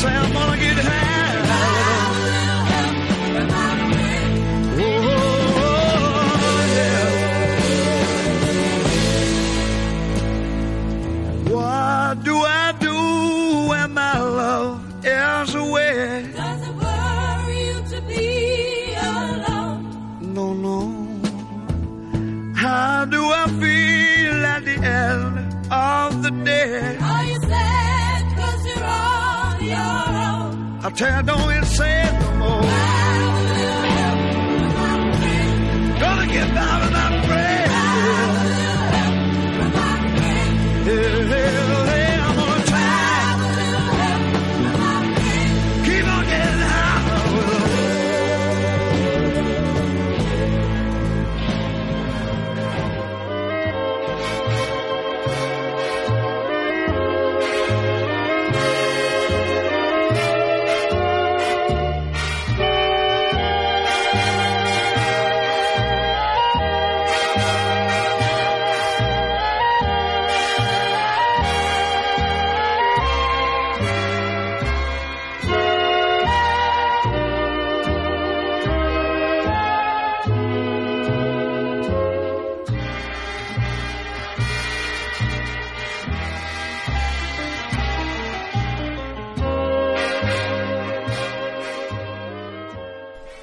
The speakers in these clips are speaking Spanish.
say I'm gonna get high. Oh, yeah. What do I do when my love is away? Does it worry you to be alone? No, no. How do I feel at the end of the day? I tell don't even say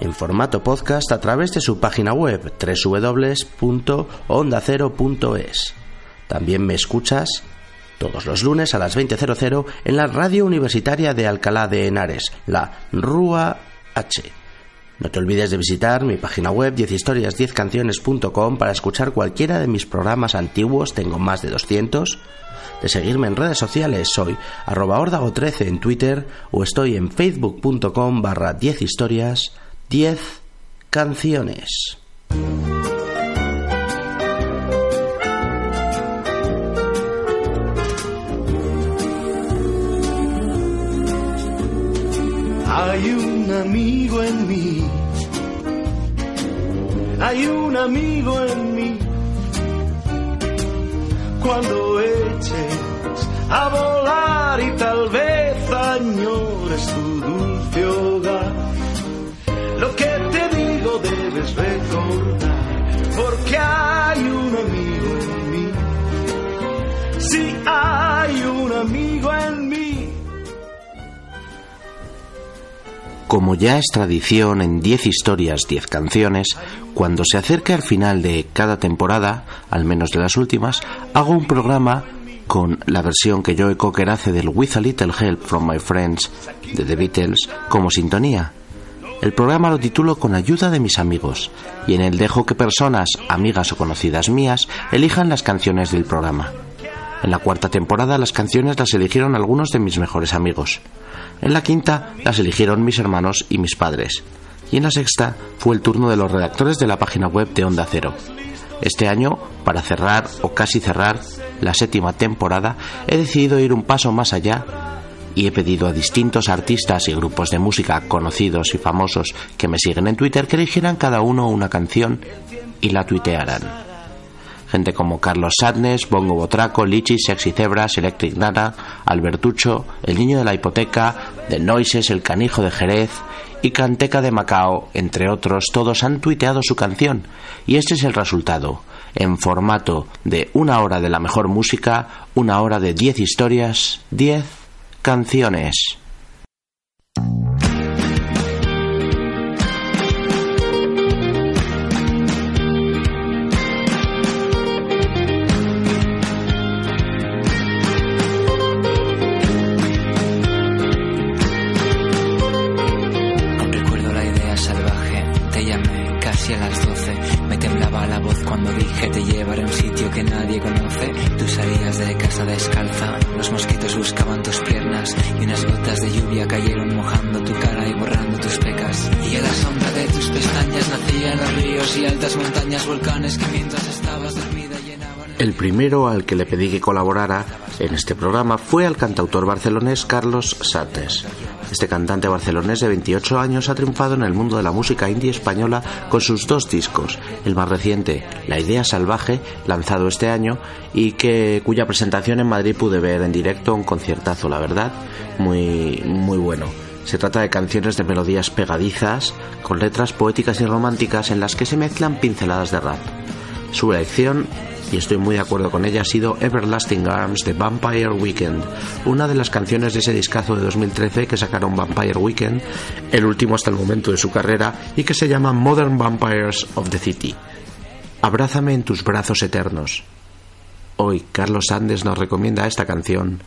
en formato podcast a través de su página web www.ondacero.es. También me escuchas todos los lunes a las 20.00 en la radio universitaria de Alcalá de Henares, la RUA H. No te olvides de visitar mi página web 10historias10canciones.com para escuchar cualquiera de mis programas antiguos, tengo más de 200, de seguirme en redes sociales, soy arroba ordago13 en Twitter o estoy en facebook.com barra 10 historias 10 canciones. Hay un amigo en mí, hay un amigo en mí. Cuando eches a volar y tal vez añores tu dulce hogar, te digo debes recordar, porque hay un amigo en mí. Sí, hay un amigo en mí. Como ya es tradición en 10 historias, 10 canciones, cuando se acerca el final de cada temporada, al menos de las últimas, hago un programa con la versión que Joe Cocker hace del With a Little Help from My Friends de The Beatles como sintonía. El programa lo titulo Con ayuda de mis amigos y en él dejo que personas, amigas o conocidas mías, elijan las canciones del programa. En la cuarta temporada las canciones las eligieron algunos de mis mejores amigos. En la quinta las eligieron mis hermanos y mis padres. Y en la sexta fue el turno de los redactores de la página web de Onda Cero. Este año, para cerrar o casi cerrar la séptima temporada, he decidido ir un paso más allá y he pedido a distintos artistas y grupos de música conocidos y famosos que me siguen en Twitter que eligieran cada uno una canción y la tuitearan. Gente como Carlos Sadness, Bongo Botraco, Lichi, Sexy Zebras, Electric Nana, Albertucho, El Niño de la Hipoteca, The Noises, El Canijo de Jerez y Canteca de Macao, entre otros, todos han tuiteado su canción. Y este es el resultado, en formato de una hora de la mejor música, una hora de 10 historias, 10 canciones. El primero al que le pedí que colaborara en este programa fue al cantautor barcelonés Carlos Sates. Este cantante barcelonés de 28 años ha triunfado en el mundo de la música indie española con sus dos discos, el más reciente, La Idea Salvaje, lanzado este año, y que cuya presentación en Madrid pude ver en directo, un conciertazo, la verdad, muy, muy bueno. Se trata de canciones de melodías pegadizas, con letras poéticas y románticas en las que se mezclan pinceladas de rap. Su elección y estoy muy de acuerdo con ella, ha sido Everlasting Arms de Vampire Weekend, una de las canciones de ese discazo de 2013 que sacaron Vampire Weekend, el último hasta el momento de su carrera, y que se llama Modern Vampires of the City. Abrázame en tus brazos eternos. Hoy Carlos Andes nos recomienda esta canción,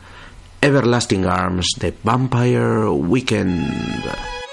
Everlasting Arms de Vampire Weekend.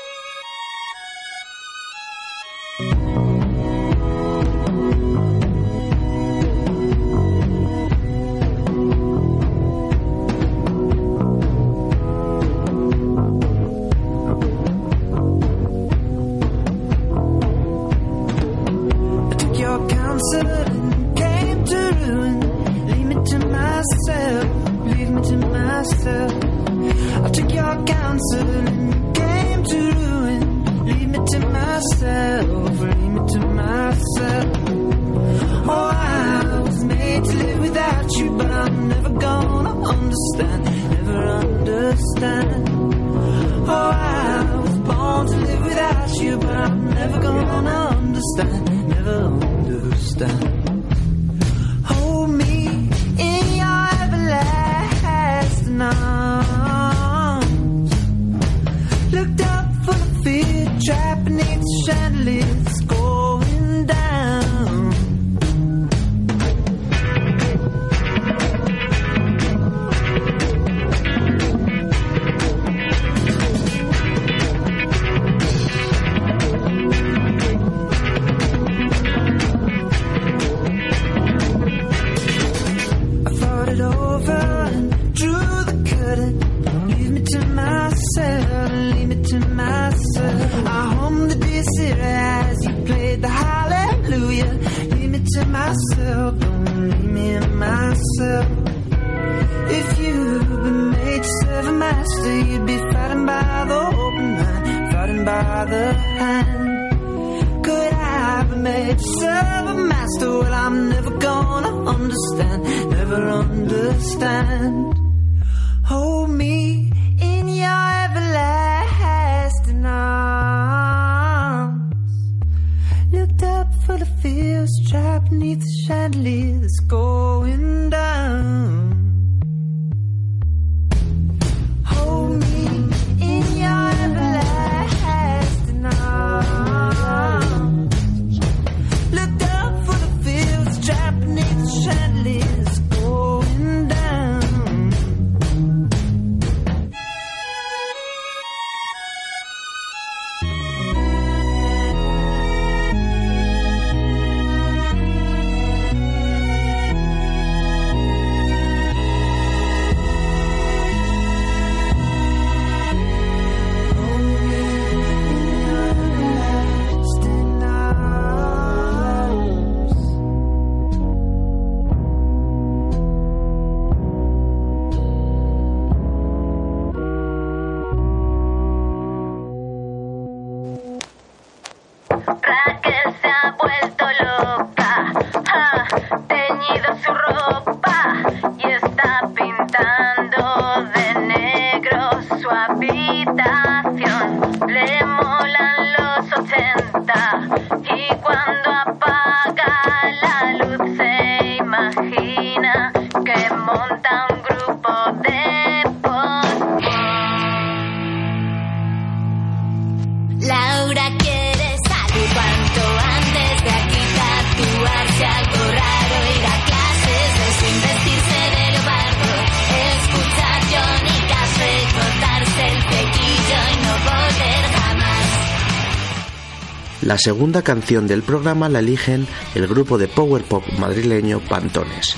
Segunda canción del programa la eligen el grupo de power pop madrileño Pantones.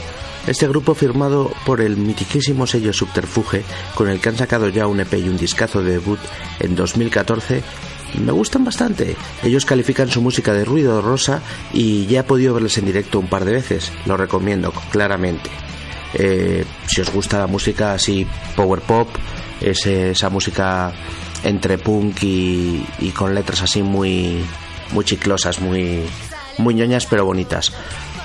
Este grupo firmado por el mitiquísimo sello Subterfuge, con el que han sacado ya un EP y un discazo de debut en 2014, me gustan bastante. Ellos califican su música de ruido rosa y ya he podido verles en directo un par de veces. Lo recomiendo claramente. Eh, si os gusta la música así power pop, esa música entre punk y, y con letras así muy muy chiclosas, muy muy ñoñas pero bonitas.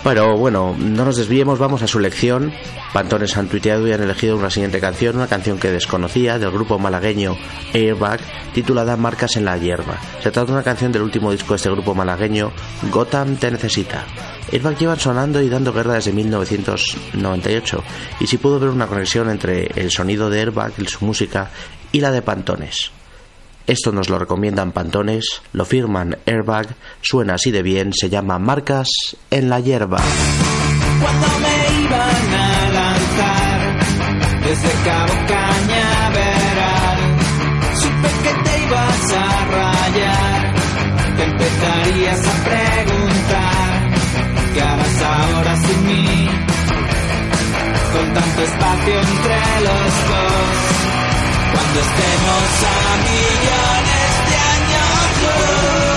Pero bueno, no nos desviemos, vamos a su lección. Pantones han tuiteado y han elegido una siguiente canción, una canción que desconocía del grupo malagueño Airbag, titulada Marcas en la hierba. Se trata de una canción del último disco de este grupo malagueño, Gotham te necesita. Airbag llevan sonando y dando guerra desde 1998, y sí pudo ver una conexión entre el sonido de Airbag, su música, y la de Pantones. Esto nos lo recomiendan Pantones, lo firman Airbag, suena así de bien, se llama Marcas en la hierba. Cuando me iban a lanzar desde Cabo Cañaveral, supe que te ibas a rayar, te empezarías a preguntar qué harás ahora sin mí, con tanto espacio entre los dos, cuando estemos a millones de años luz.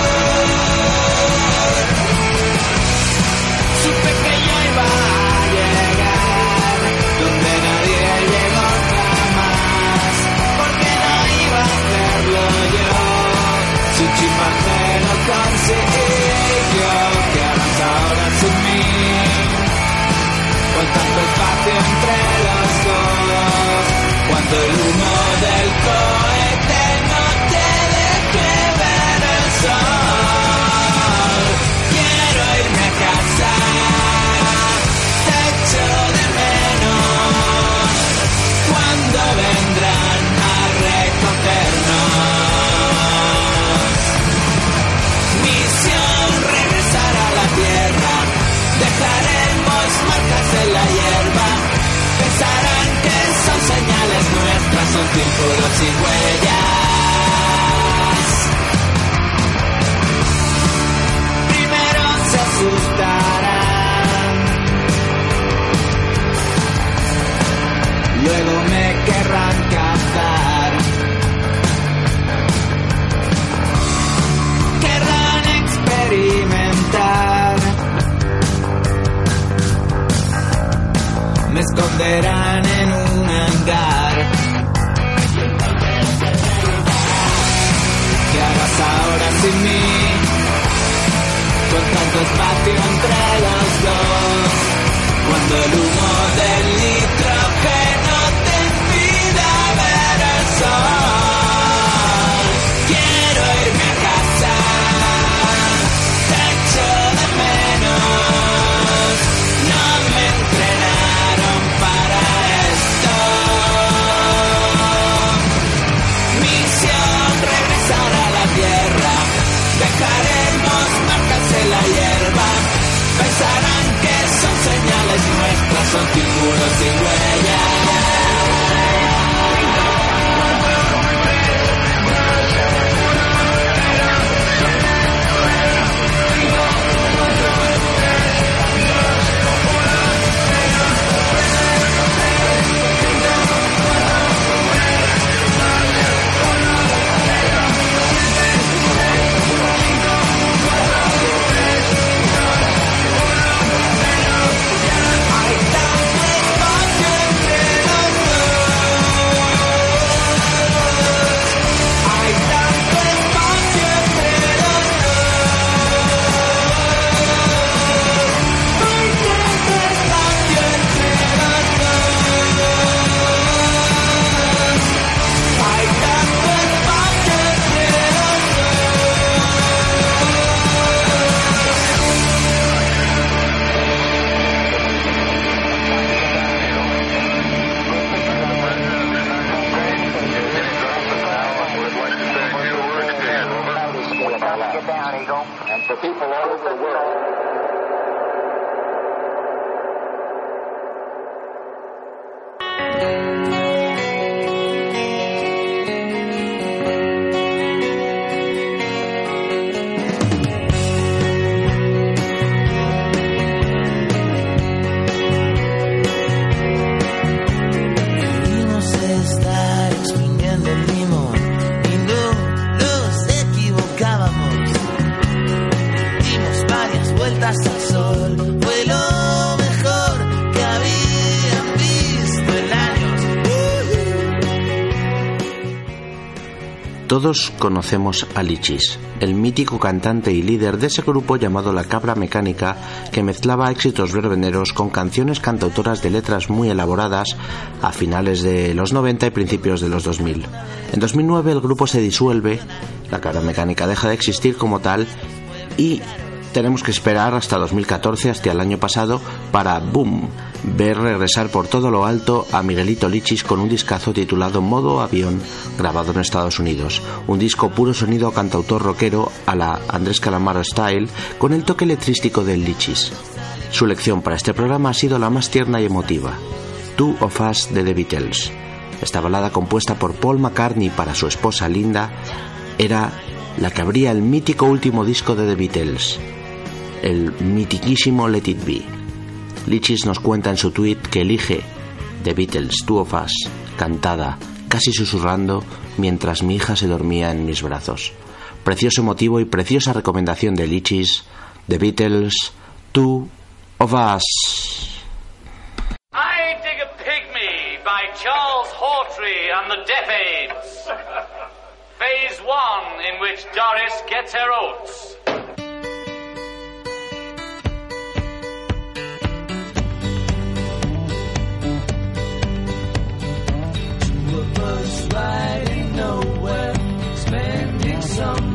Supe que yo iba a llegar donde nadie llegó jamás, porque no iba a hacerlo yo. Su chimpancé lo consiguió, que harás ahora sin mí, con tanto espacio entre los dos, cuando el humo del son círculos y huellas. Primero se asustarán, luego me querrán cazar. Querrán experimentar. Me esconderán en entre los dos. Cuando el son círculos y Conocemos a Lichis, el mítico cantante y líder de ese grupo llamado La Cabra Mecánica, que mezclaba éxitos verbeneros con canciones cantautoras de letras muy elaboradas a finales de los 90 y principios de los 2000. En 2009 el grupo se disuelve, La Cabra Mecánica deja de existir como tal y tenemos que esperar hasta 2014, hasta el año pasado, para Boom, ver regresar por todo lo alto a Miguelito Lichis con un discazo titulado Modo Avión, grabado en Estados Unidos. Un disco puro sonido cantautor rockero a la Andrés Calamaro Style, con el toque electrístico del Lichis. Su lección para este programa ha sido la más tierna y emotiva, Two of Us de The Beatles. Esta balada compuesta por Paul McCartney para su esposa Linda era la que abría el mítico último disco de The Beatles, el mitiquísimo Let It Be. Lichis nos cuenta en su tweet que elige The Beatles, Two of Us, cantada, casi susurrando, mientras mi hija se dormía en mis brazos. Precioso motivo y preciosa recomendación de Lichis, The Beatles, Two of Us. I Dig a Pygmy by Charles Hawtrey and the Deaf. Phase one, in which Doris gets her oats. some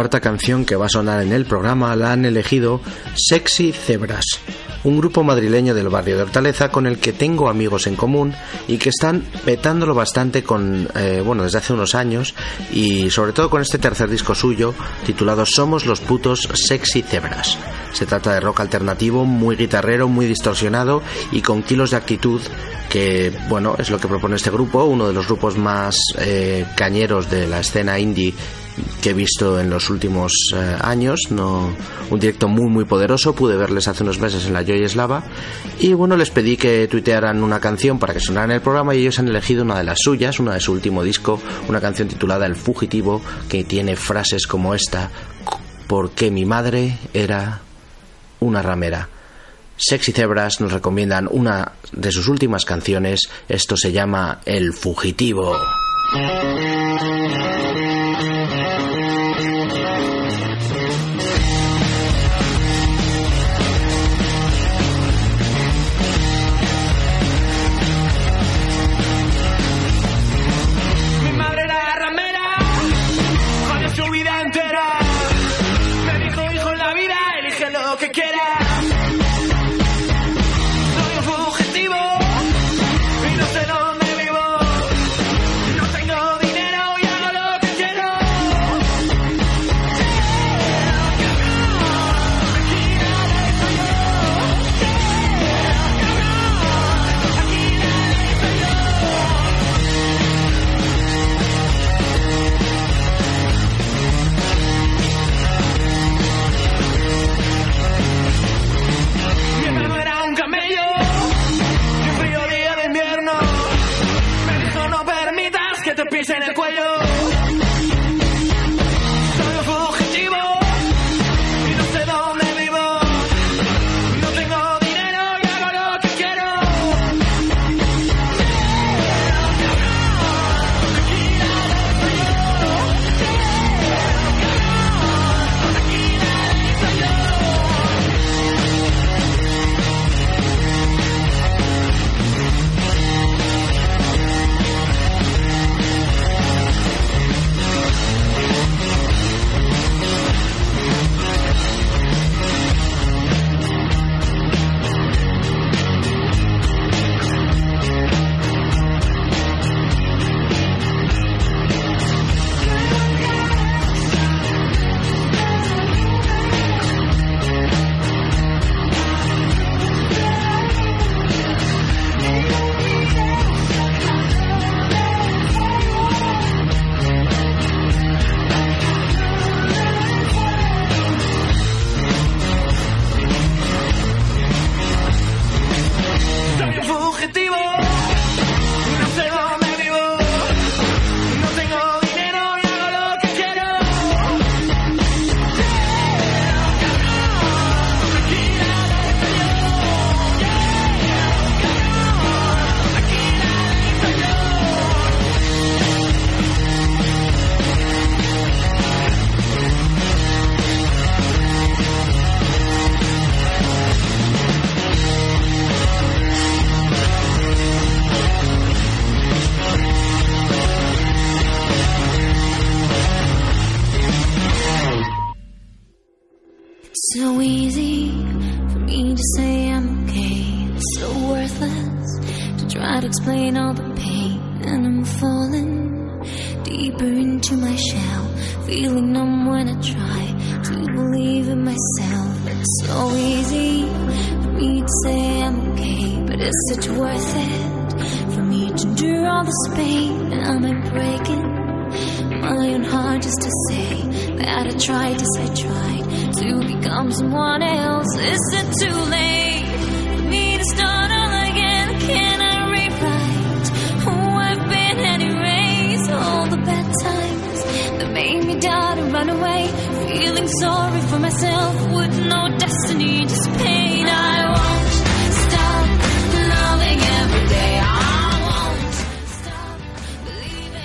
cuarta canción que va a sonar en el programa la han elegido Sexy Zebras, un grupo madrileño del barrio de Hortaleza con el que tengo amigos en común y que están petándolo bastante con, eh, bueno, desde hace unos años y sobre todo con este tercer disco suyo titulado Somos los putos Sexy Zebras. Se trata de rock alternativo, muy guitarrero, muy distorsionado y con kilos de actitud que, bueno, es lo que propone este grupo, uno de los grupos más eh, cañeros de la escena indie que he visto en los últimos eh, años, no un directo muy muy poderoso, pude verles hace unos meses en la Joy Slava y bueno, les pedí que tuitearan una canción para que sonara en el programa y ellos han elegido una de las suyas, una de su último disco, una canción titulada El fugitivo que tiene frases como esta, porque mi madre era una ramera. Sexy Zebras nos recomiendan una de sus últimas canciones, esto se llama El fugitivo.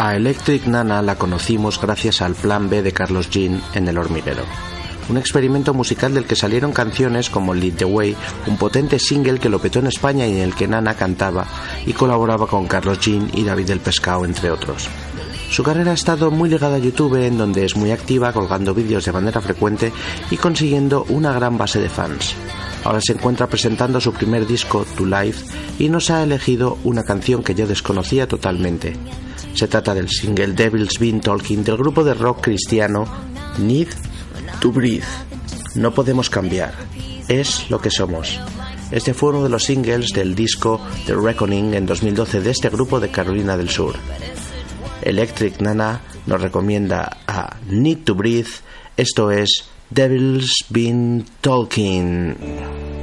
A Electric Nana la conocimos gracias al Plan B de Carlos Jean en El Hormiguero. Un experimento musical del que salieron canciones como Lead the Way, un potente single que lo petó en España y en el que Nana cantaba y colaboraba con Carlos Jean y David del Pescado, entre otros. Su carrera ha estado muy ligada a YouTube, en donde es muy activa, colgando vídeos de manera frecuente y consiguiendo una gran base de fans. Ahora se encuentra presentando su primer disco, To Life, y nos ha elegido una canción que yo desconocía totalmente. Se trata del single Devil's Been Talking del grupo de rock cristiano Need to Breathe. No podemos cambiar, es lo que somos. Este fue uno de los singles del disco The Reckoning en 2012 de este grupo de Carolina del Sur. Electric Nana nos recomienda a Need to Breathe, esto es Devil's Been Talking.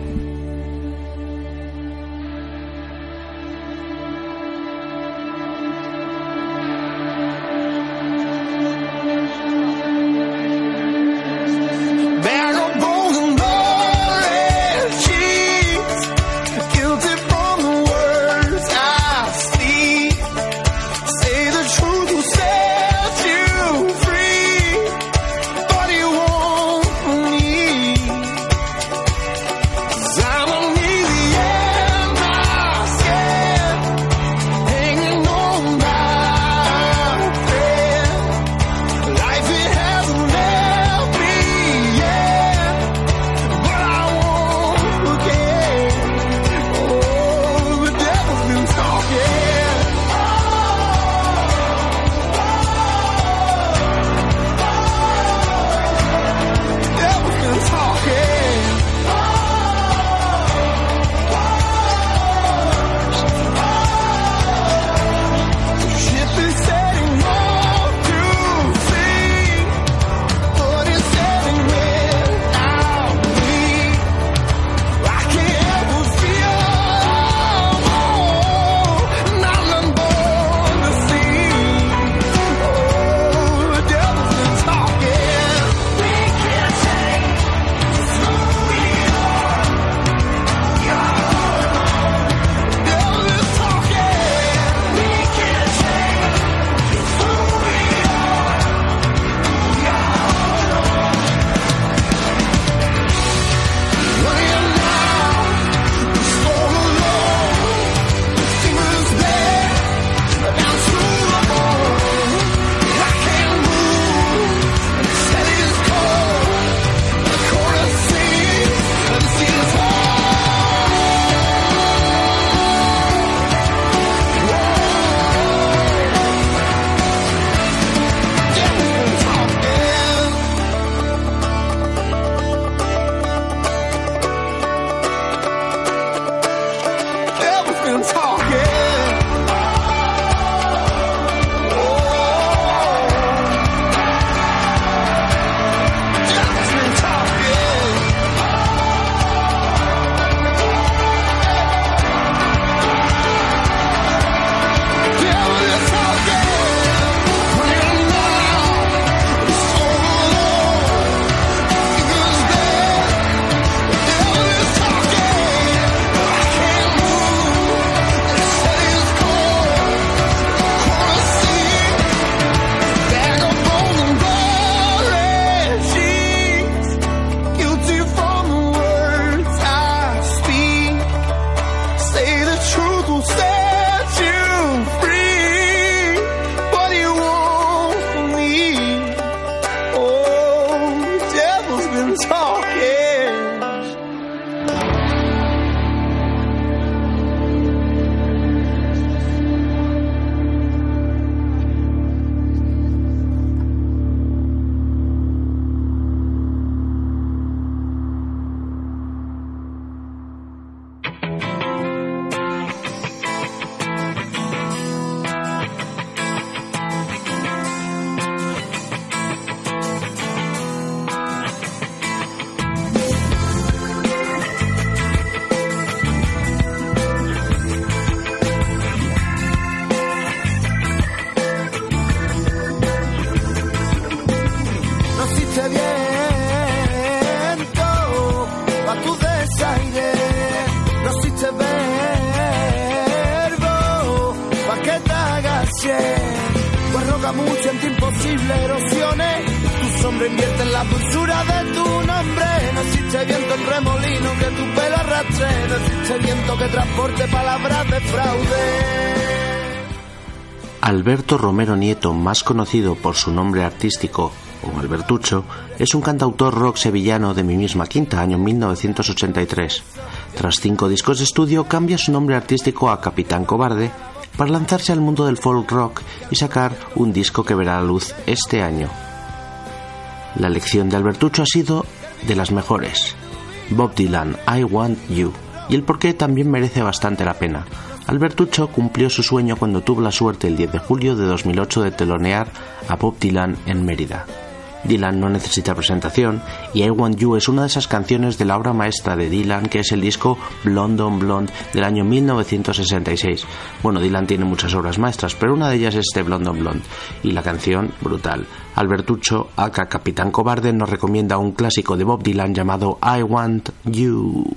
Más conocido por su nombre artístico como Albertucho, es un cantautor rock sevillano de mi misma quinta, año 1983. Tras cinco discos de estudio, cambia su nombre artístico a Capitán Cobarde para lanzarse al mundo del folk rock y sacar un disco que verá la luz este año. La elección de Albertucho ha sido de las mejores. Bob Dylan, I Want You, y el porqué también merece bastante la pena. Albertucho cumplió su sueño cuando tuvo la suerte el 10 de julio de 2008 de telonear a Bob Dylan en Mérida. Dylan no necesita presentación y I Want You es una de esas canciones de la obra maestra de Dylan que es el disco Blonde on Blonde del año 1966. Bueno, Dylan tiene muchas obras maestras, pero una de ellas es este Blonde on Blonde y la canción brutal. Albertucho, acá Capitán Cobarde, nos recomienda un clásico de Bob Dylan llamado I Want You.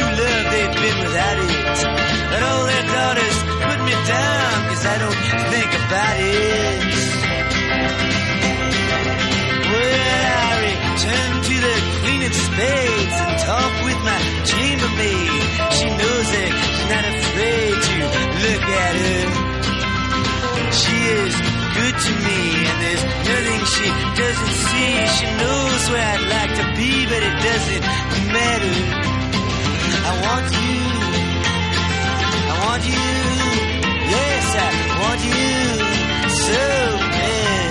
True love, they've been without it. But all their daughters put me down, cause I don't think about it. Well, I return to the Queen of Spades and talk with my chambermaid. She knows that she's not afraid to look at her. She is good to me, and there's nothing she doesn't see. She knows where I'd like to be, but it doesn't matter. I want you. I want you. Yes, I want you so bad.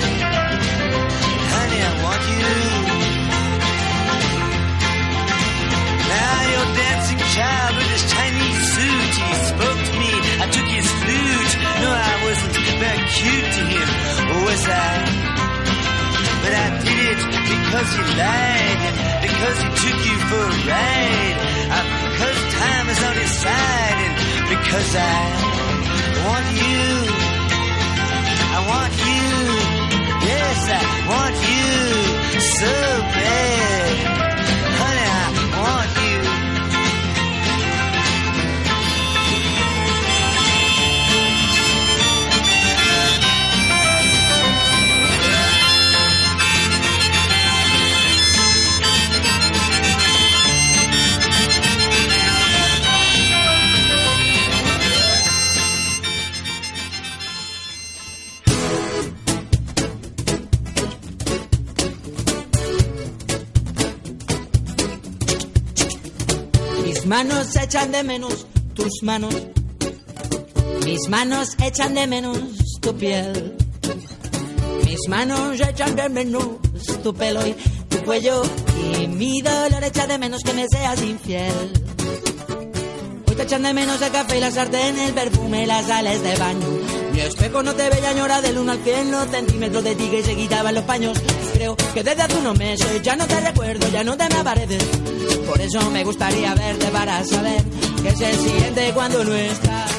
Honey, I want you. Now you're dancing child with his Chinese suit. He spoke to me. I took his flute. No, I wasn't very cute to him, was I? But I did it because he lied because he took you for a ride. Because time is on his side and because I want you. I want you. Yes, I want you so bad. Manos echan de menos tus manos. Mis manos echan de menos tu piel. Mis manos echan de menos tu pelo y tu cuello. Y mi dolor echa de menos que me seas infiel. Hoy te echan de menos el café y la sartén, el perfume y las sales de baño. Mi espejo no te veía llorar del 1 al 100 los centímetros de ti que se quitaban los paños. Creo que desde hace unos meses ya no te recuerdo, ya no te me apareces. Por eso me gustaría verte para saber qué se siente cuando no estás.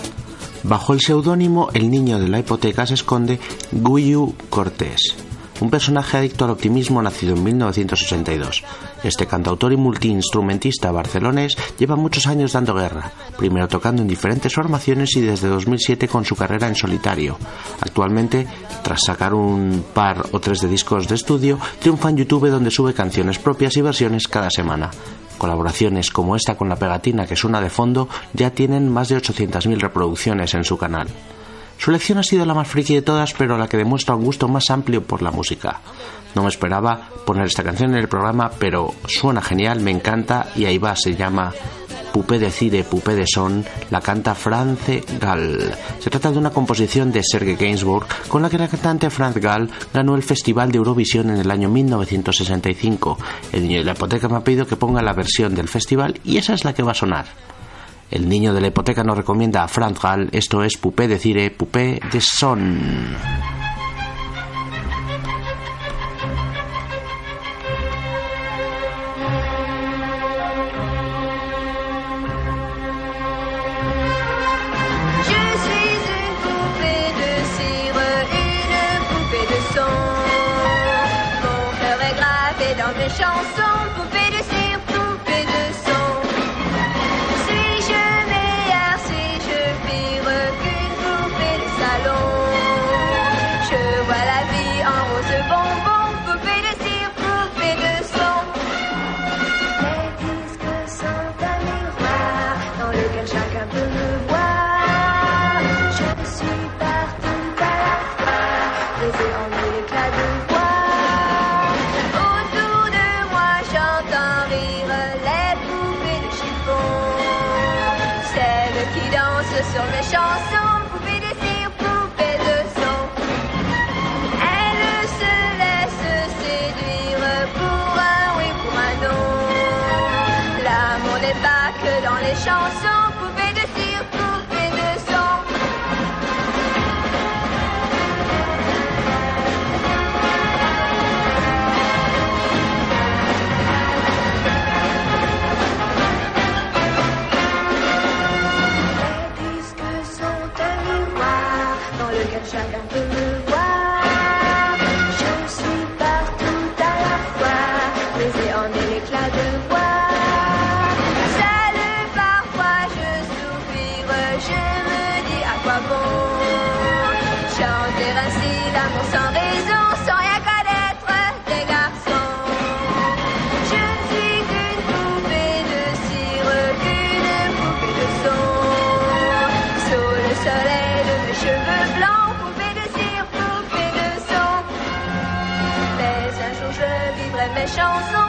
Bajo el seudónimo El niño de la hipoteca se esconde Guyu Cortés. Un personaje adicto al optimismo nacido en 1962. Este cantautor y multiinstrumentista barcelonés lleva muchos años dando guerra, primero tocando en diferentes formaciones y desde 2007 con su carrera en solitario. Actualmente, tras sacar un par o tres de discos de estudio, triunfa en YouTube donde sube canciones propias y versiones cada semana. Colaboraciones como esta con la pegatina que suena de fondo ya tienen más de 800.000 reproducciones en su canal. Su lección ha sido la más friki de todas, pero la que demuestra un gusto más amplio por la música. No me esperaba poner esta canción en el programa, pero suena genial, me encanta y ahí va, se llama Poupée de Cire, Poupée de Son, la canta France Gall. Se trata de una composición de Serge Gainsbourg con la que la cantante France Gall ganó el Festival de Eurovisión en el año 1965. El niño de la hipoteca me ha pedido que ponga la versión del festival y esa es la que va a sonar. El niño de la hipoteca nos recomienda a France Gall, esto es Poupée de Cire, Poupée de Son. 萧瑟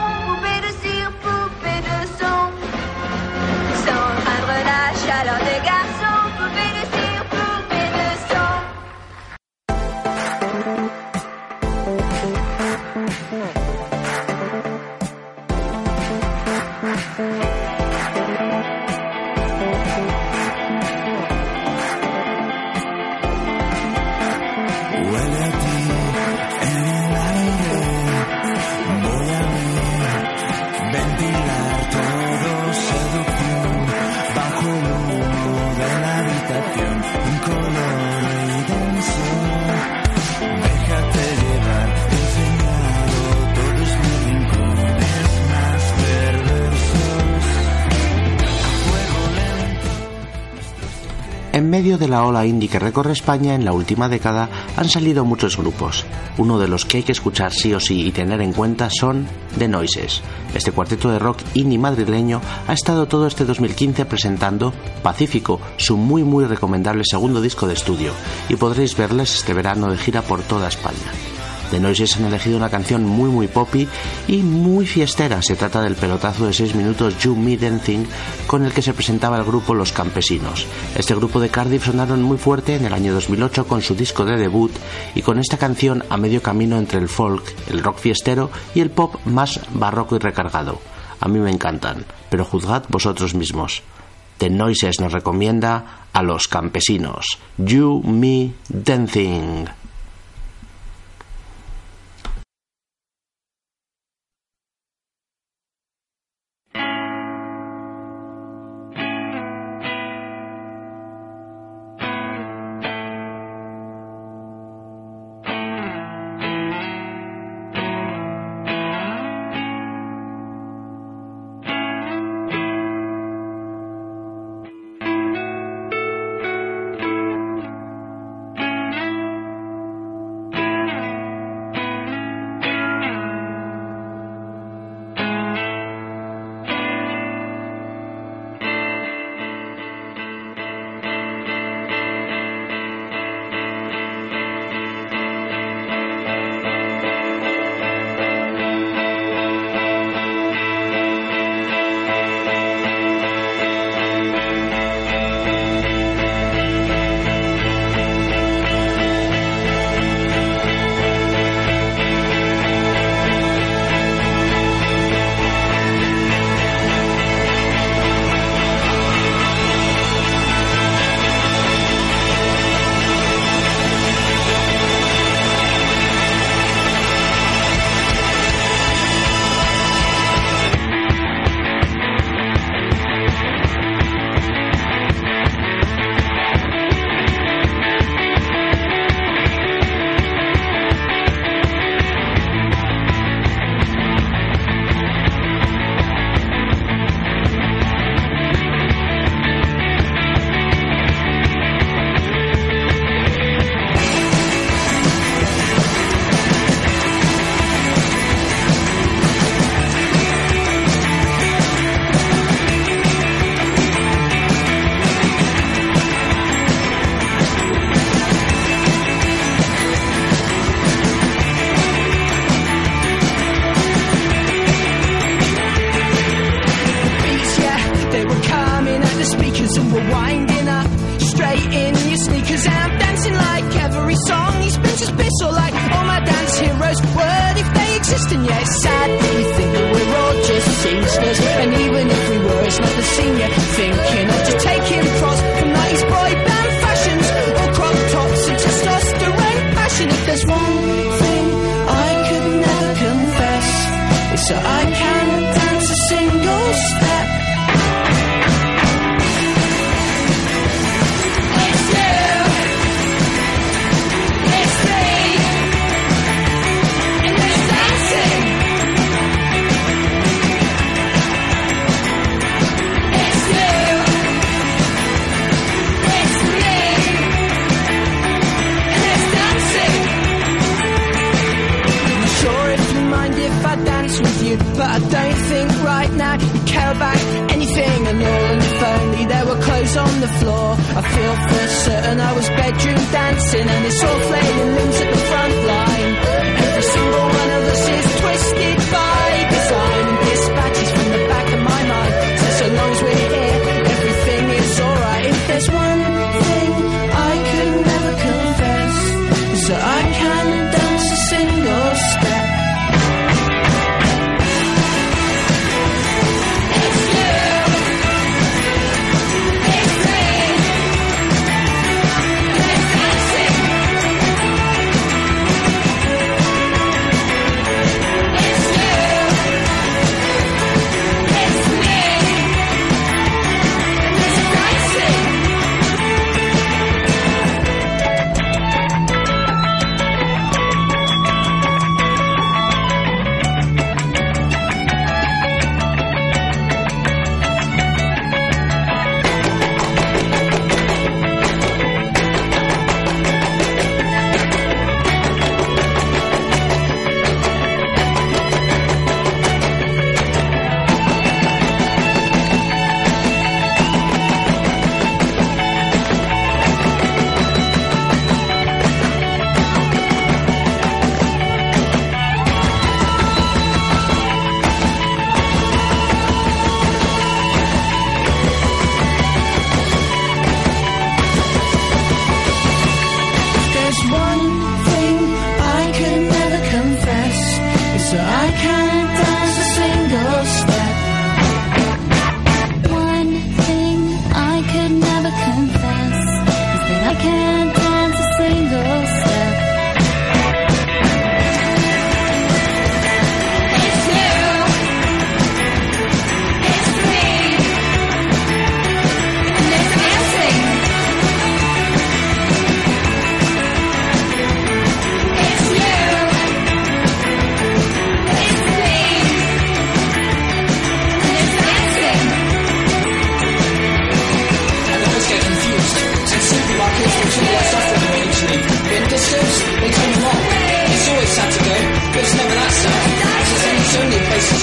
medio de la ola indie que recorre España en la última década han salido muchos grupos. Uno de los que hay que escuchar sí o sí y tener en cuenta son The Noises. Este cuarteto de rock indie madrileño ha estado todo este 2015 presentando Pacífico, su muy muy recomendable segundo disco de estudio, y podréis verles este verano de gira por toda España. The Noises han elegido una canción muy muy poppy y muy fiestera. Se trata del pelotazo de 6 minutos You Me Dancing con el que se presentaba el grupo Los Campesinos. Este grupo de Cardiff sonaron muy fuerte en el año 2008 con su disco de debut y con esta canción a medio camino entre el folk, el rock fiestero y el pop más barroco y recargado. A mí me encantan, pero juzgad vosotros mismos. The Noises nos recomienda a los campesinos. You Me Dancing.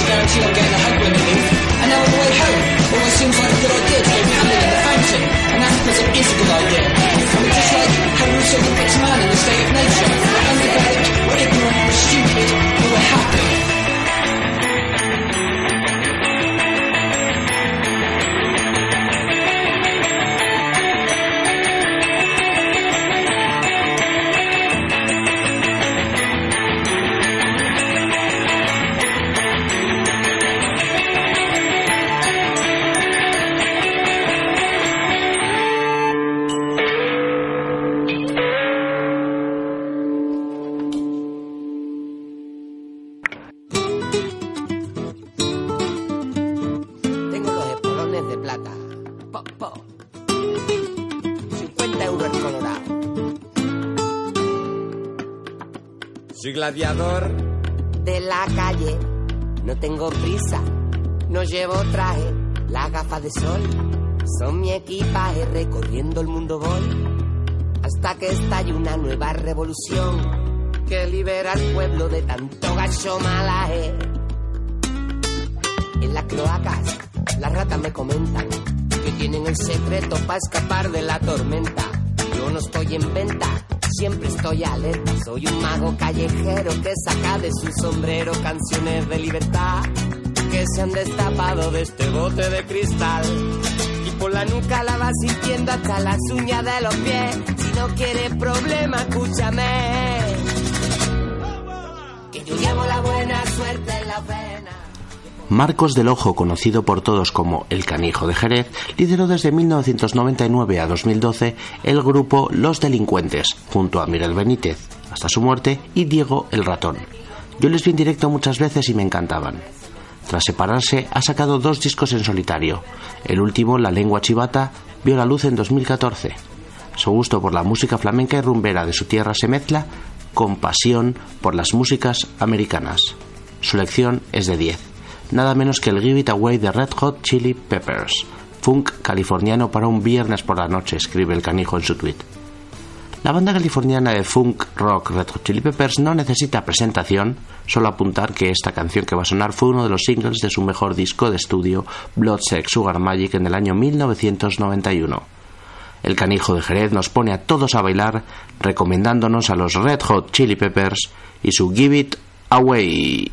guarantee I'm getting a husband in the De la calle, no tengo prisa, no llevo traje, las gafas de sol. Son mi equipaje, recorriendo el mundo voy, hasta que estalle una nueva revolución. Que libera al pueblo de tanto gacho malaje. En las cloacas, las ratas me comentan que tienen el secreto para escapar de la tormenta. Yo no estoy en venta, siempre estoy alerta. Soy un mago callejero que saca de su sombrero canciones de libertad que se han destapado de este bote de cristal. Y por la nuca la vas sintiendo hasta las uñas de los pies. Si no quieres problema, escúchame. Que yo llevo la buena suerte en la pena. Marcos del Ojo, conocido por todos como El Canijo de Jerez, lideró desde 1999 a 2012 el grupo Los Delincuentes, junto a Miguel Benítez, hasta su muerte, y Diego el Ratón. Yo les vi en directo muchas veces y me encantaban. Tras separarse, ha sacado dos discos en solitario. El último, La lengua chivata, vio la luz en 2014. Su gusto por la música flamenca y rumbera de su tierra se mezcla con pasión por las músicas americanas. Su lección es de 10, nada menos que el Give It Away de Red Hot Chili Peppers, funk californiano para un viernes por la noche, escribe el canijo en su tweet. La banda californiana de funk rock Red Hot Chili Peppers no necesita presentación, solo apuntar que esta canción que va a sonar fue uno de los singles de su mejor disco de estudio, Blood Sex Sugar Magic, en el año 1991. El canijo de Jerez nos pone a todos a bailar, recomendándonos a los Red Hot Chili Peppers y su Give It Away.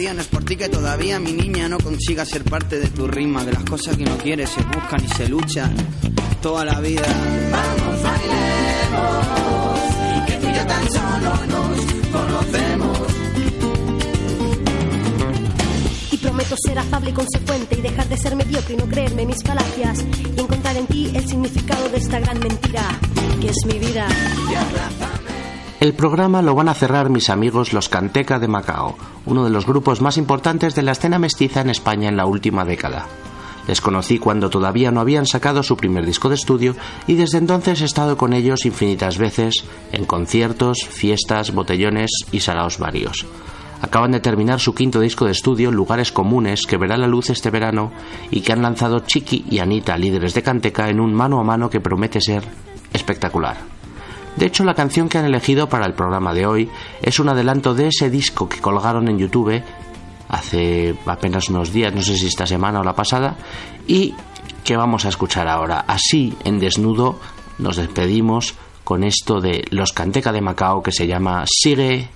No es por ti que todavía mi niña no consiga ser parte de tu rima, que las cosas que no quieres se buscan y se luchan toda la vida. Vamos, bailemos, que tú y yo tan solo nos conocemos. Y prometo ser afable y consecuente y dejar de ser mediocre y no creerme mis falacias y encontrar en ti el significado de esta gran mentira que es mi vida. El programa lo van a cerrar mis amigos los Canteca de Macao, uno de los grupos más importantes de la escena mestiza en España en la última década. Les conocí cuando todavía no habían sacado su primer disco de estudio y desde entonces he estado con ellos infinitas veces en conciertos, fiestas, botellones y saraos varios. Acaban de terminar su quinto disco de estudio, Lugares Comunes, que verá la luz este verano y que han lanzado Chiqui y Anita, líderes de Canteca, en un mano a mano que promete ser espectacular. De hecho, la canción que han elegido para el programa de hoy es un adelanto de ese disco que colgaron en YouTube hace apenas unos días, no sé si esta semana o la pasada, y que vamos a escuchar ahora. Así, en desnudo, nos despedimos con esto de Los Canteca de Macao que se llama Sigue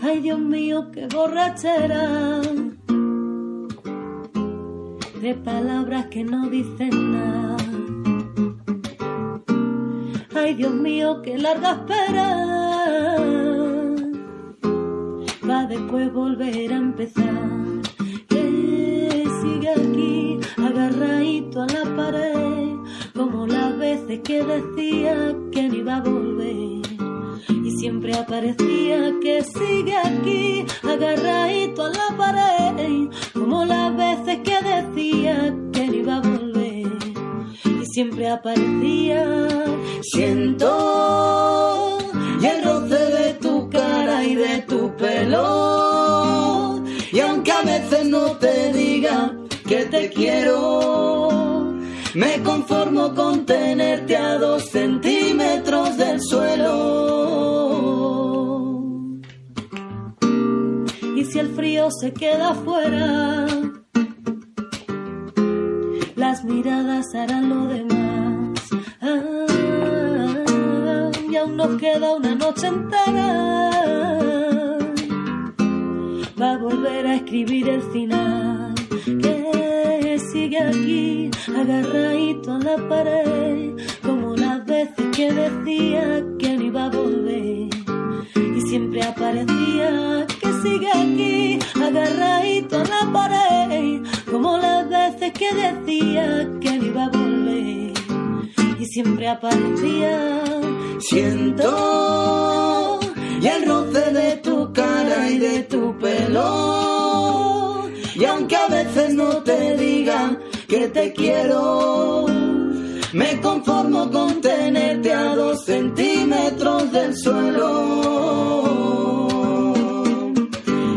Ay, Dios mío, qué borrachera. De palabras que no dicen nada. Ay, Dios mío, qué larga espera. Va después volver a empezar. Que sigue aquí, agarradito a la pared. Como las veces que decía que no iba a volver y siempre aparecía que sigue aquí, agarradito a la pared, como las veces que decía siempre aparecía, siento el roce de tu cara y de tu pelo, y aunque a veces no te diga que te quiero, me conformo con tenerte a dos centímetros del suelo. Y si el frío se queda afuera, las miradas harán lo demás. Ah, y aún nos queda una noche entera va a volver a escribir el final. Que sigue aquí, agarradito a la pared, como las veces que decía que no iba a volver. Y siempre aparecía que sigue aquí, agarradito a la pared, como las veces que decía que no iba a volver. Y siempre aparecía, siento y el roce de tu cara y de tu pelo. Y aunque a veces no te digan que te quiero, me conformo con tenerte a dos centímetros del suelo.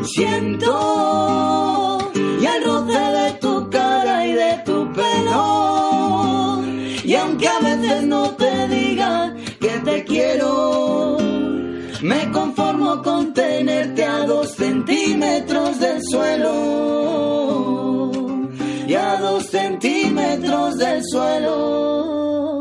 Siento centímetros del suelo. Y a dos centímetros del suelo.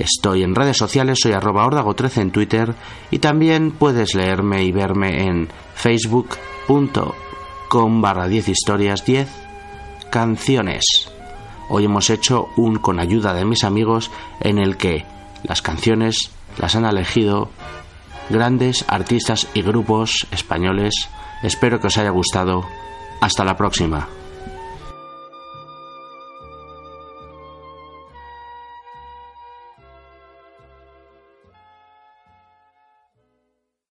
Estoy en redes sociales, soy arroba ordago13 en Twitter y también puedes leerme y verme en facebook.com barra 10 historias 10 canciones. Hoy hemos hecho un con ayuda de mis amigos en el que las canciones las han elegido grandes artistas y grupos españoles. Espero que os haya gustado. Hasta la próxima.